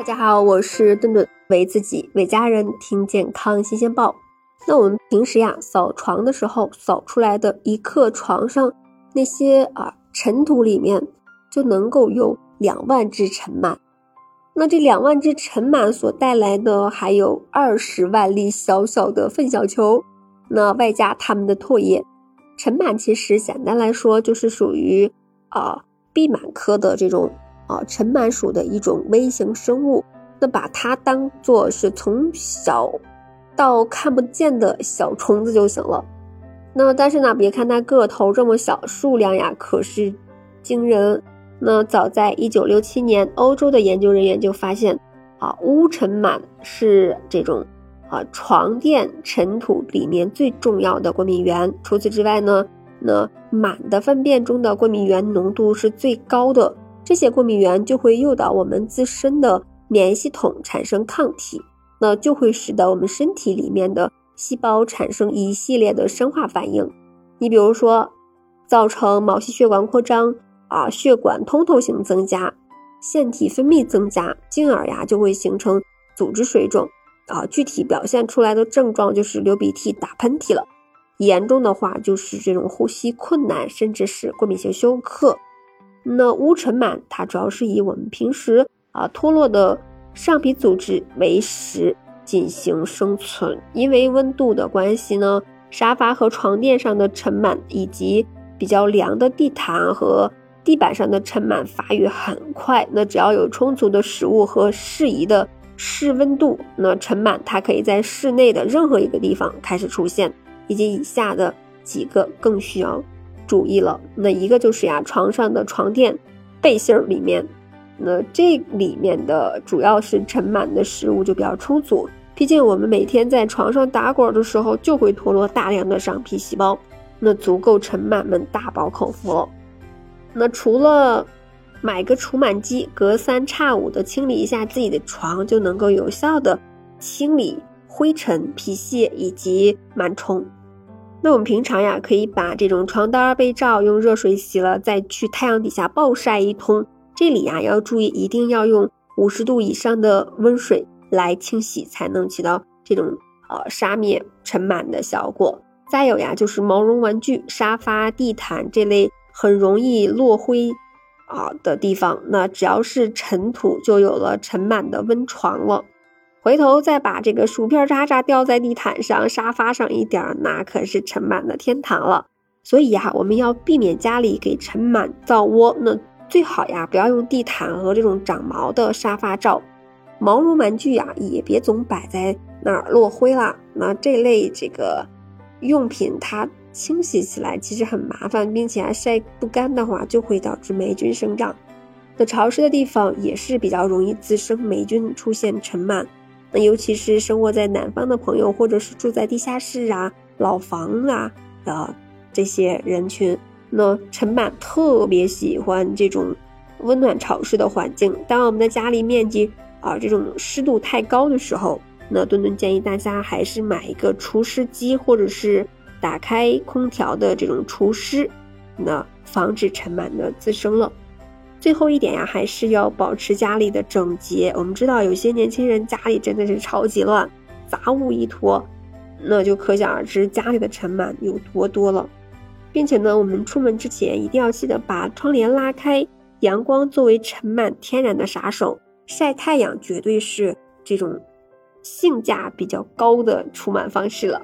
大家好，我是顿顿，为自己为家人听健康新鲜报。那我们平时呀扫床的时候，扫出来的一克床上那些啊尘土里面，就能够有两万只尘螨。那这两万只尘螨所带来的，还有二十万粒小小的粪小球。那外加它们的唾液，尘螨其实简单来说就是属于啊壁螨科的这种。啊，尘螨属的一种微型生物，那把它当做是从小到看不见的小虫子就行了。那但是呢，别看它个头这么小，数量呀可是惊人。那早在一九六七年，欧洲的研究人员就发现，啊，乌尘螨是这种啊床垫尘土里面最重要的过敏源。除此之外呢，那螨的粪便中的过敏原浓度是最高的。这些过敏源就会诱导我们自身的免疫系统产生抗体，那就会使得我们身体里面的细胞产生一系列的生化反应。你比如说，造成毛细血管扩张啊，血管通透性增加，腺体分泌增加，进而呀就会形成组织水肿啊。具体表现出来的症状就是流鼻涕、打喷嚏了，严重的话就是这种呼吸困难，甚至是过敏性休克。那乌尘螨它主要是以我们平时啊脱落的上皮组织为食进行生存，因为温度的关系呢，沙发和床垫上的尘螨以及比较凉的地毯和地板上的尘螨发育很快。那只要有充足的食物和适宜的室温度，那尘螨它可以在室内的任何一个地方开始出现，以及以下的几个更需要。注意了，那一个就是呀，床上的床垫、背心儿里面，那这里面的主要是尘螨的食物就比较充足。毕竟我们每天在床上打滚的时候，就会脱落大量的上皮细胞，那足够尘螨们大饱口福了。那除了买个除螨机，隔三差五的清理一下自己的床，就能够有效的清理灰尘、皮屑以及螨虫。那我们平常呀，可以把这种床单、被罩用热水洗了，再去太阳底下暴晒一通。这里呀要注意，一定要用五十度以上的温水来清洗，才能起到这种呃杀灭尘螨的效果。再有呀，就是毛绒玩具、沙发、地毯这类很容易落灰啊的地方，那只要是尘土，就有了尘螨的温床了。回头再把这个薯片渣渣掉在地毯上、沙发上一点，那可是尘螨的天堂了。所以呀，我们要避免家里给尘螨造窝。那最好呀，不要用地毯和这种长毛的沙发罩。毛绒玩具呀，也别总摆在那儿落灰了。那这类这个用品，它清洗起来其实很麻烦，并且还晒不干的话，就会导致霉菌生长。那潮湿的地方也是比较容易滋生霉菌，出现尘螨。那尤其是生活在南方的朋友，或者是住在地下室啊、老房啊的这些人群，那尘螨特别喜欢这种温暖潮湿的环境。当我们的家里面积啊这种湿度太高的时候，那墩墩建议大家还是买一个除湿机，或者是打开空调的这种除湿，那防止尘螨的滋生了。最后一点呀，还是要保持家里的整洁。我们知道有些年轻人家里真的是超级乱，杂物一坨，那就可想而知家里的尘螨有多多了。并且呢，我们出门之前一定要记得把窗帘拉开，阳光作为尘螨天然的杀手，晒太阳绝对是这种性价比较高的除螨方式了。